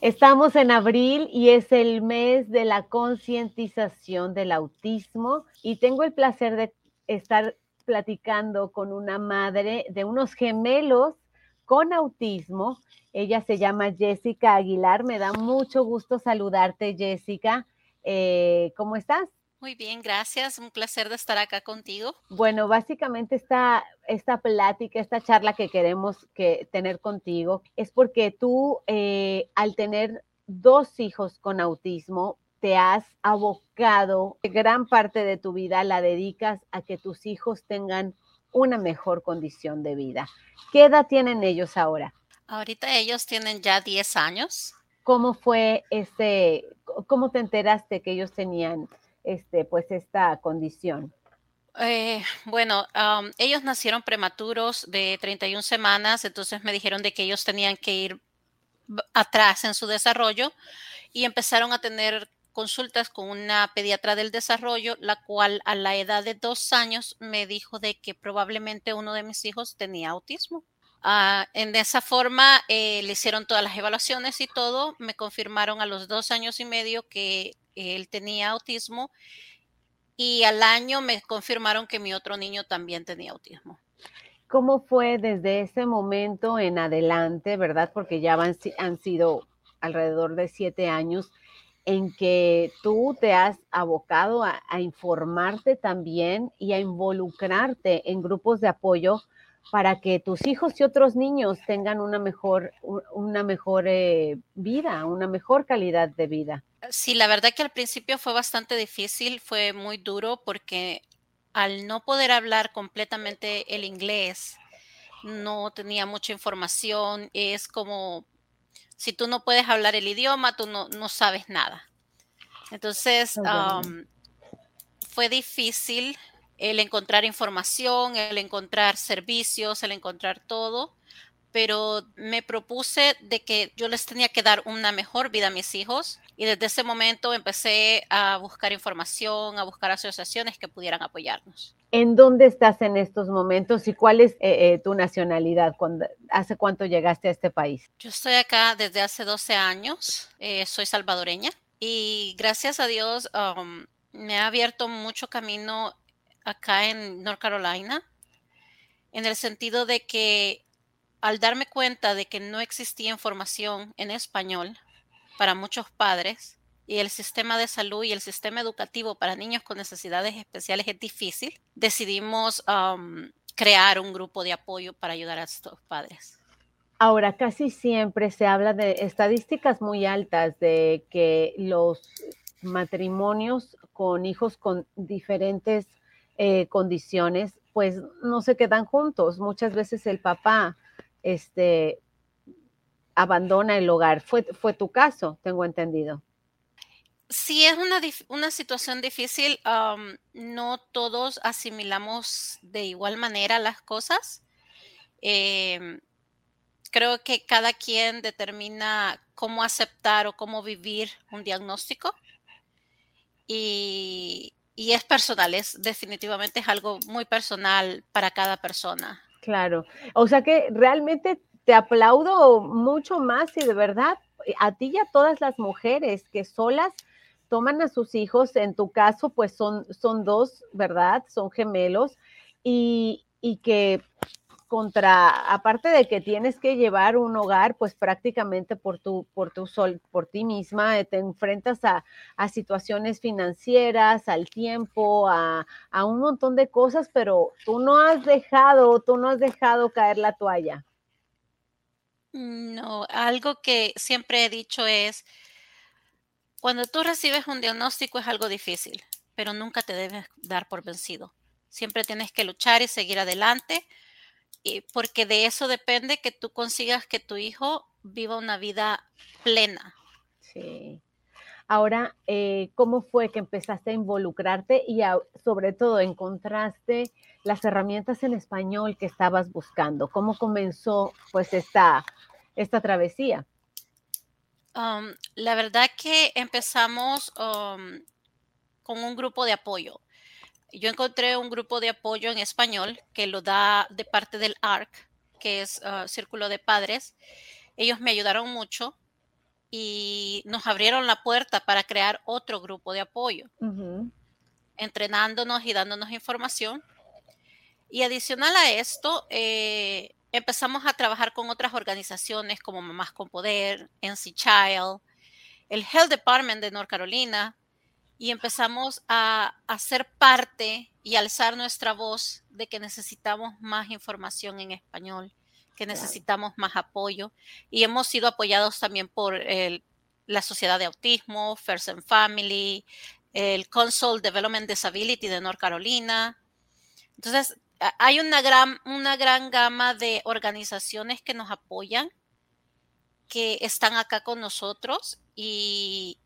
Estamos en abril y es el mes de la concientización del autismo y tengo el placer de estar platicando con una madre de unos gemelos con autismo. Ella se llama Jessica Aguilar. Me da mucho gusto saludarte, Jessica. Eh, ¿Cómo estás? Muy bien, gracias. Un placer de estar acá contigo. Bueno, básicamente esta, esta plática, esta charla que queremos que, tener contigo es porque tú, eh, al tener dos hijos con autismo, te has abocado, gran parte de tu vida la dedicas a que tus hijos tengan una mejor condición de vida. ¿Qué edad tienen ellos ahora? Ahorita ellos tienen ya 10 años. ¿Cómo fue este, cómo te enteraste que ellos tenían este, pues esta condición? Eh, bueno, ellos nacieron prematuros de 31 semanas, entonces me dijeron de que ellos tenían que ir atrás en su desarrollo y empezaron a tener consultas con una pediatra del desarrollo, la cual a la edad de dos años me dijo de que probablemente uno de mis hijos tenía autismo. Uh, en esa forma eh, le hicieron todas las evaluaciones y todo, me confirmaron a los dos años y medio que él tenía autismo y al año me confirmaron que mi otro niño también tenía autismo. ¿Cómo fue desde ese momento en adelante, verdad? Porque ya han sido alrededor de siete años en que tú te has abocado a, informarte también y a involucrarte en grupos de apoyo para que tus hijos y otros niños tengan una mejor, una mejor eh, vida, una mejor calidad de vida. Sí, la verdad que al principio fue bastante difícil, fue muy duro porque al no poder hablar completamente el inglés, no tenía mucha información, es como si tú no puedes hablar el idioma, tú no, no sabes nada. Entonces, um, fue difícil el encontrar información, el encontrar servicios, el encontrar todo, pero me propuse de que yo les tenía que dar una mejor vida a mis hijos y desde ese momento empecé a buscar información, a buscar asociaciones que pudieran apoyarnos. ¿En dónde estás en estos momentos y cuál es eh, eh, tu nacionalidad? ¿Hace cuánto llegaste a este país? Yo estoy acá desde hace 12 años, eh, soy salvadoreña y gracias a Dios um, me ha abierto mucho camino acá en North Carolina, en el sentido de que al darme cuenta de que no existía información en español para muchos padres y el sistema de salud y el sistema educativo para niños con necesidades especiales es difícil, decidimos um, crear un grupo de apoyo para ayudar a estos padres. Ahora, casi siempre se habla de estadísticas muy altas de que los matrimonios con hijos con diferentes eh, condiciones, pues no se quedan juntos. Muchas veces el papá este, abandona el hogar. Fue, fue tu caso, tengo entendido. Sí, es una, una situación difícil. Um, no todos asimilamos de igual manera las cosas. Eh, creo que cada quien determina cómo aceptar o cómo vivir un diagnóstico. Y, y es personal, es definitivamente es algo muy personal para cada persona. Claro, o sea que realmente te aplaudo mucho más y de verdad a ti y a todas las mujeres que solas toman a sus hijos, en tu caso pues son, son dos, ¿verdad? Son gemelos y, y que contra, aparte de que tienes que llevar un hogar, pues prácticamente por tu, por tu sol, por ti misma, eh, te enfrentas a, a situaciones financieras, al tiempo, a, a, un montón de cosas, pero tú no has dejado, tú no has dejado caer la toalla. No, algo que siempre he dicho es, cuando tú recibes un diagnóstico es algo difícil, pero nunca te debes dar por vencido. Siempre tienes que luchar y seguir adelante y porque de eso depende que tú consigas que tu hijo viva una vida plena. Sí. Ahora, eh, ¿cómo fue que empezaste a involucrarte y sobre todo encontraste las herramientas en español que estabas buscando? ¿Cómo comenzó pues esta, esta travesía? Um, la verdad que empezamos um, con un grupo de apoyo. Yo encontré un grupo de apoyo en español que lo da de parte del ARC, que es uh, Círculo de Padres. Ellos me ayudaron mucho y nos abrieron la puerta para crear otro grupo de apoyo, entrenándonos y dándonos información. Y adicional a esto, eh, empezamos a trabajar con otras organizaciones como Mamás con Poder, NC Child, el Health Department de North Carolina, y empezamos a, a ser parte y alzar nuestra voz de que necesitamos más información en español que necesitamos más apoyo y hemos sido apoyados también por la Sociedad de Autismo, First and Family, el Console Development Disability de North Carolina. Entonces, hay una gran, una gran gama de organizaciones que nos apoyan, que están acá con nosotros y,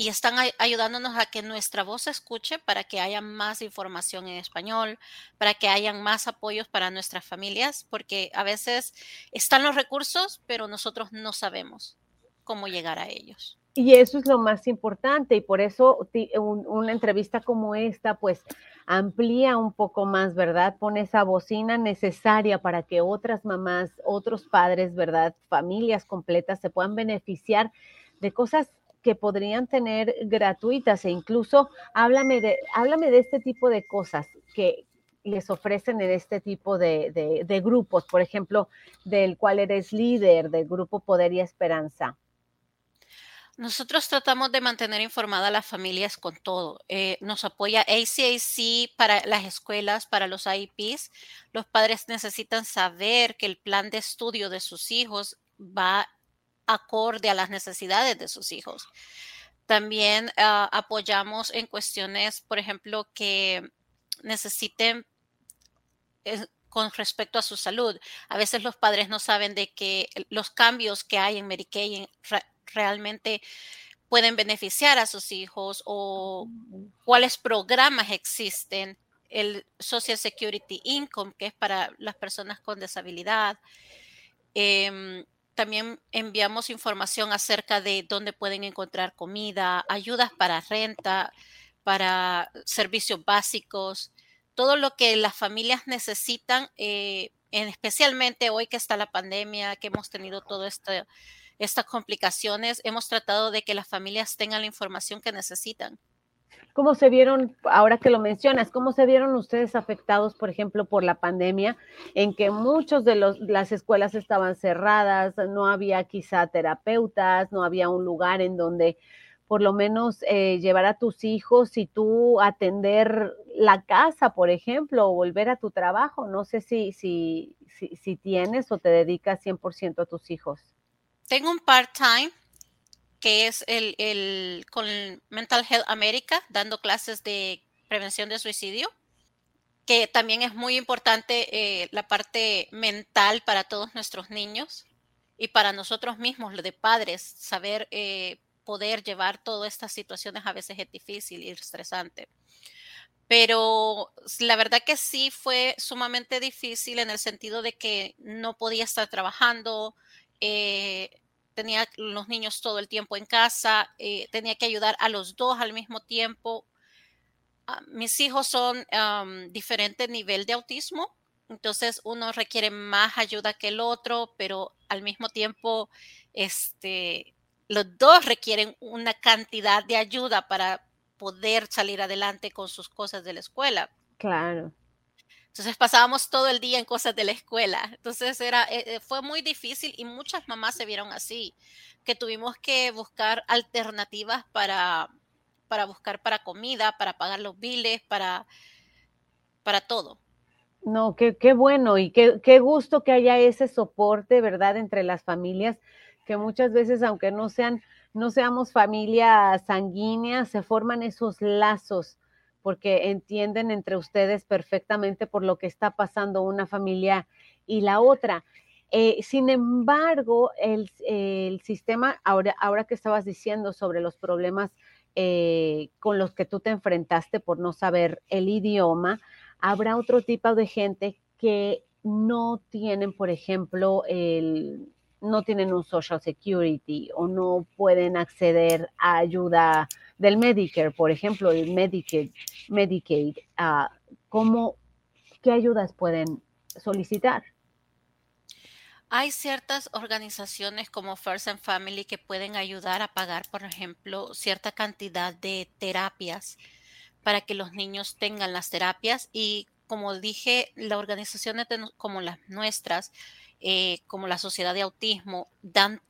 y están ayudándonos a que nuestra voz se escuche para que haya más información en español, para que hayan más apoyos para nuestras familias, porque a veces están los recursos, pero nosotros no sabemos cómo llegar a ellos. Y eso es lo más importante y por eso una entrevista como esta, pues amplía un poco más, ¿verdad? Pone esa bocina necesaria para que otras mamás, otros padres, ¿verdad? Familias completas se puedan beneficiar de cosas que podrían tener gratuitas e incluso háblame de, háblame de este tipo de cosas que les ofrecen en este tipo de, de, grupos, por ejemplo, del cual eres líder, del grupo Poder y Esperanza. Nosotros tratamos de mantener informada a las familias con todo. Eh, nos apoya ACAC para las escuelas, para los IEPs. Los padres necesitan saber que el plan de estudio de sus hijos va acorde a las necesidades de sus hijos. También ah, apoyamos en cuestiones, por ejemplo, que necesiten eh, con respecto a su salud. A veces los padres no saben de que los cambios que hay en Medicaid realmente pueden beneficiar a sus hijos o cuáles programas existen. El Social Security Income, que es para las personas con disabilidad. Em, también enviamos información acerca de dónde pueden encontrar comida, ayudas para renta, para servicios básicos, todo lo que las familias necesitan, eh, especialmente hoy que está la pandemia, que hemos tenido todas estas complicaciones, hemos tratado de que las familias tengan la información que necesitan. ¿Cómo se vieron, ahora que lo mencionas, cómo se vieron ustedes afectados, por ejemplo, por la pandemia, en que muchos de los, las escuelas estaban cerradas, no había quizá terapeutas, no había un lugar en donde por lo menos eh, llevar a tus hijos y tú atender la casa, por ejemplo, o volver a tu trabajo? No sé si, si, si, si tienes o te dedicas 100% a tus hijos. Tengo un part-time que es el, con Mental Health America, dando clases de prevención de suicidio, que también es muy importante eh, la parte mental para todos nuestros niños y para nosotros mismos, lo de padres, saber eh, poder llevar todas estas situaciones a veces es difícil y estresante. Pero la verdad que sí fue sumamente difícil en el sentido de que no podía estar trabajando, eh, tenía los niños todo el tiempo en casa, eh, tenía que ayudar a los dos al mismo tiempo. Ah, mis hijos son um, diferente nivel de autismo, entonces uno requiere más ayuda que el otro, pero al mismo tiempo, este, los dos requieren una cantidad de ayuda para poder salir adelante con sus cosas de la escuela. Claro. Entonces pasábamos todo el día en cosas de la escuela. Entonces era, eh, eh, fue muy difícil y muchas mamás se vieron así, que tuvimos que buscar alternativas para, para buscar para comida, para pagar los biles, para, para todo. No, qué, qué bueno y qué, qué gusto que haya ese soporte, ¿verdad?, entre las familias, que muchas veces, aunque no sean, no seamos familias sanguíneas, se forman esos lazos porque entienden entre ustedes perfectamente por lo que está pasando una familia y la otra. Eh, sin embargo, el, sistema, ahora, ahora, que estabas diciendo sobre los problemas eh, con los que tú te enfrentaste por no saber el idioma, habrá otro tipo de gente que no tienen, por ejemplo, el, no tienen un Social Security o no pueden acceder a ayuda del Medicare, por ejemplo, el Medicaid, Medicaid uh, ¿cómo, ¿qué ayudas pueden solicitar? Hay ciertas organizaciones como First and Family que pueden ayudar a pagar, por ejemplo, cierta cantidad de terapias para que los niños tengan las terapias y como dije, las organizaciones como las nuestras, eh, como la Sociedad de Autismo, dan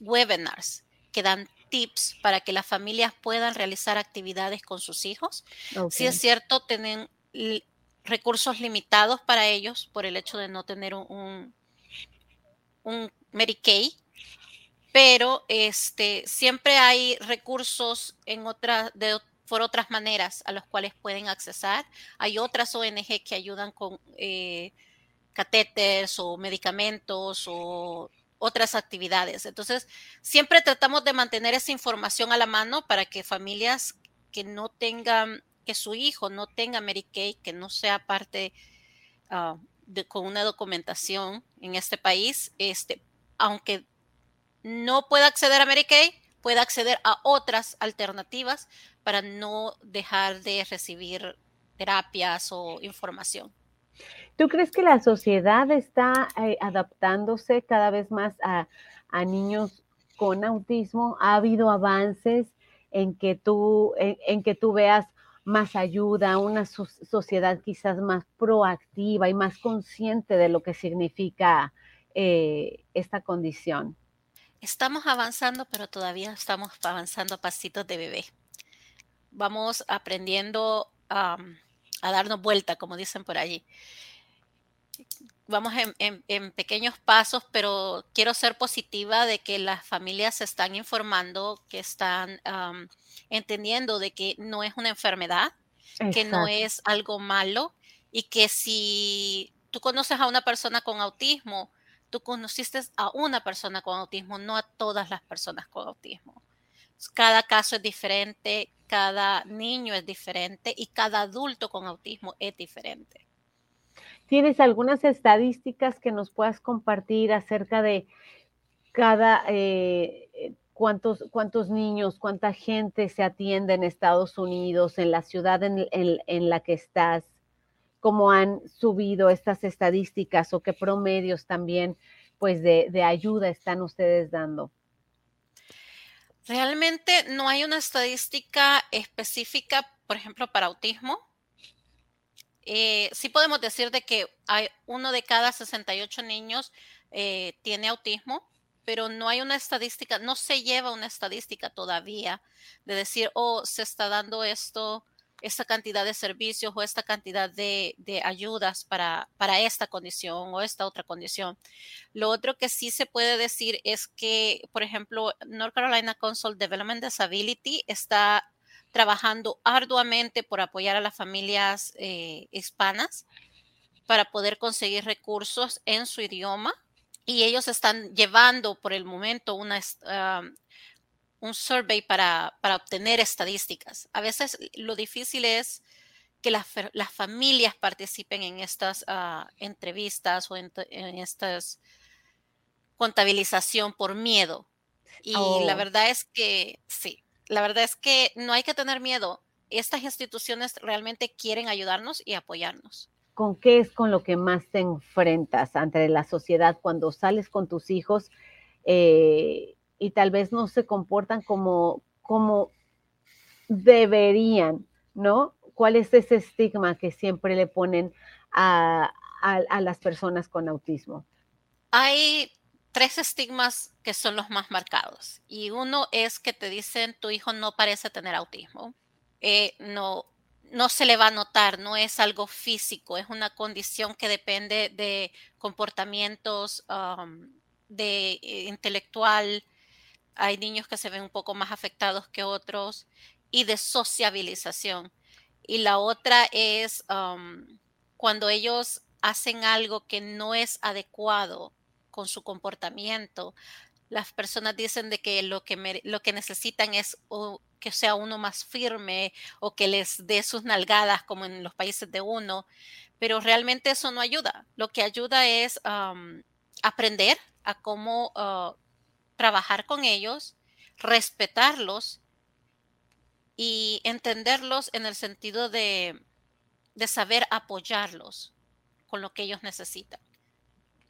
webinars que dan tips para que las familias puedan realizar actividades con sus hijos. Si es cierto, tienen recursos limitados para ellos por el hecho de no tener un, un, Medicaid, pero este, siempre hay recursos en otra, de, por otras maneras a los cuales pueden accesar. Hay otras ONG que ayudan con eh, catéteres o medicamentos o otras actividades. Entonces, siempre tratamos de mantener esa información a la mano para que familias que no tengan, que su hijo no tenga Medicaid, que no sea parte uh, de, con una documentación en este país, este, aunque no pueda acceder a Medicaid, pueda acceder a otras alternativas para no dejar de recibir terapias o información. ¿Tú crees que la sociedad está eh, adaptándose cada vez más a, niños con autismo? ¿Ha habido avances en que tú, en, que tú veas más ayuda, una sociedad quizás más proactiva y más consciente de lo que significa eh, esta condición? Estamos avanzando, pero todavía estamos avanzando a pasitos de bebé. Vamos aprendiendo a darnos vuelta, como dicen por allí vamos en, pequeños pasos, pero quiero ser positiva de que las familias se están informando, que están entendiendo de que no es una enfermedad, que no es algo malo y que si tú conoces a una persona con autismo, tú conociste a una persona con autismo, no a todas las personas con autismo. Cada caso es diferente, cada niño es diferente y cada adulto con autismo es diferente. ¿Tienes algunas estadísticas que nos puedas compartir acerca de cada, eh, eh, cuántos, cuántos niños, cuánta gente se atiende en Estados Unidos, en la ciudad en, la que estás? ¿Cómo han subido estas estadísticas o qué promedios también pues de, de ayuda están ustedes dando? Realmente no hay una estadística específica, por ejemplo, para autismo eh, sí podemos decir de que hay uno de cada 68 niños eh, tiene autismo, pero no hay una estadística, no se lleva una estadística todavía de decir, oh, se está dando esto, esta cantidad de servicios o esta cantidad de, ayudas para, para, esta condición o esta otra condición. Lo otro que sí se puede decir es que, por ejemplo, North Carolina Council Development Disability está trabajando arduamente por apoyar a las familias eh, hispanas para poder conseguir recursos en su idioma y ellos están llevando por el momento una, un survey para, obtener estadísticas. A veces lo difícil es que las, familias participen en estas ah, entrevistas o en, estas contabilización por miedo. Y la oh. verdad es que sí, la verdad es que no hay que tener miedo. Estas instituciones realmente quieren ayudarnos y apoyarnos. ¿Con qué es con lo que más te enfrentas ante la sociedad cuando sales con tus hijos eh, y tal vez no se comportan como, como deberían, ¿no? ¿Cuál es ese estigma que siempre le ponen a, a las personas con autismo? Hay tres estigmas que son los más marcados. Y uno es que te dicen tu hijo no parece tener autismo. Eh, no, no se le va a notar, no es algo físico, es una condición que depende de comportamientos de eh, intelectual. Hay niños que se ven un poco más afectados que otros y de sociabilización. Y la otra es cuando ellos hacen algo que no es adecuado con su comportamiento, las personas dicen de que lo que, lo que necesitan es que sea uno más firme o que les dé sus nalgadas como en los países de uno, pero realmente eso no ayuda. Lo que ayuda es aprender a cómo ah, trabajar con ellos, respetarlos y entenderlos en el sentido de, de saber apoyarlos con lo que ellos necesitan.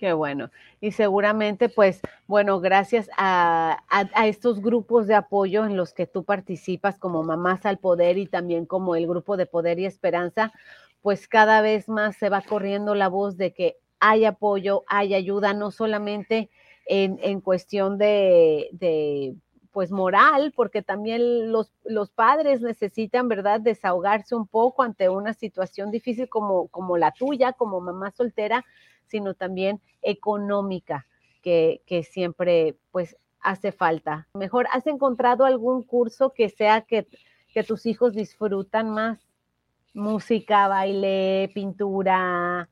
Qué bueno. Y seguramente, pues, bueno, gracias a, estos grupos de apoyo en los que tú participas como Mamás al Poder y también como el grupo de Poder y Esperanza, pues cada vez más se va corriendo la voz de que hay apoyo, hay ayuda, no solamente en, cuestión de, de, pues, moral, porque también los, los padres necesitan, ¿verdad?, desahogarse un poco ante una situación difícil como, como la tuya, como mamá soltera, sino también económica, que, siempre pues hace falta. Mejor, ¿has encontrado algún curso que sea que, que tus hijos disfrutan más? Música, baile, pintura.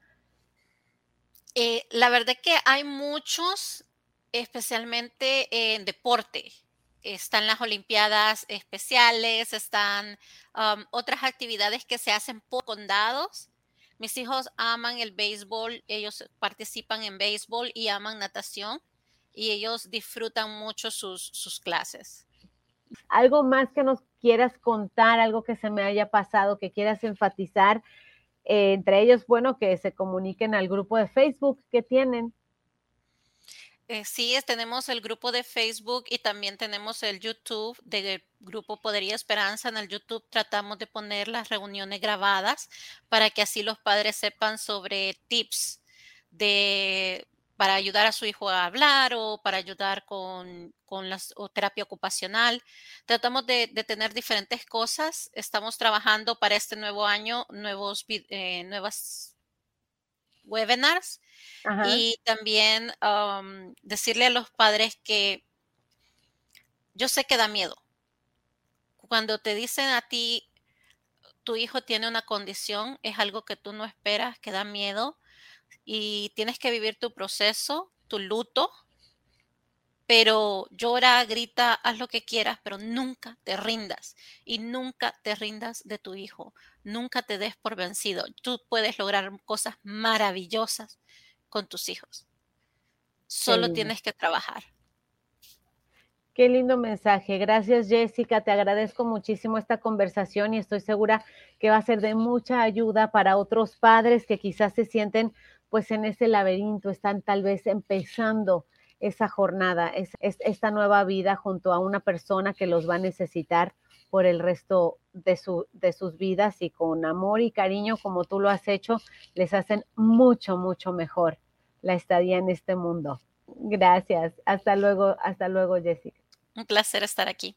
Eh, la verdad que hay muchos, especialmente en deporte. Están las Olimpiadas especiales, están otras actividades que se hacen por condados mis hijos aman el béisbol, ellos participan en béisbol y aman natación y ellos disfrutan mucho sus, clases. ¿Algo más que nos quieras contar, algo que se me haya pasado, que quieras enfatizar? Eh, entre ellos, bueno, que se comuniquen al grupo de Facebook que tienen. Eh, sí, tenemos el grupo de Facebook y también tenemos el YouTube del grupo Podería Esperanza. En el YouTube tratamos de poner las reuniones grabadas para que así los padres sepan sobre tips de para ayudar a su hijo a hablar o para ayudar con, la terapia ocupacional. Tratamos de, tener diferentes cosas. Estamos trabajando para este nuevo año nuevos, eh, nuevas webinars y también decirle a los padres que yo sé que da miedo. Cuando te dicen a ti, tu hijo tiene una condición, es algo que tú no esperas, que da miedo y tienes que vivir tu proceso, tu luto, pero llora, grita, haz lo que quieras, pero nunca te rindas y nunca te rindas de tu hijo, nunca te des por vencido. Tú puedes lograr cosas maravillosas con tus hijos. Solo tienes que trabajar. Qué lindo mensaje. Gracias, Jessica. Te agradezco muchísimo esta conversación y estoy segura que va a ser de mucha ayuda para otros padres que quizás se sienten pues en ese laberinto, están tal vez empezando esa jornada, es, esta nueva vida junto a una persona que los va a necesitar por el resto de, su, de sus vidas y con amor y cariño como tú lo has hecho, les hacen mucho, mucho mejor la estadía en este mundo. Gracias. Hasta luego, hasta luego, Jessica. Un placer estar aquí.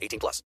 18 plus.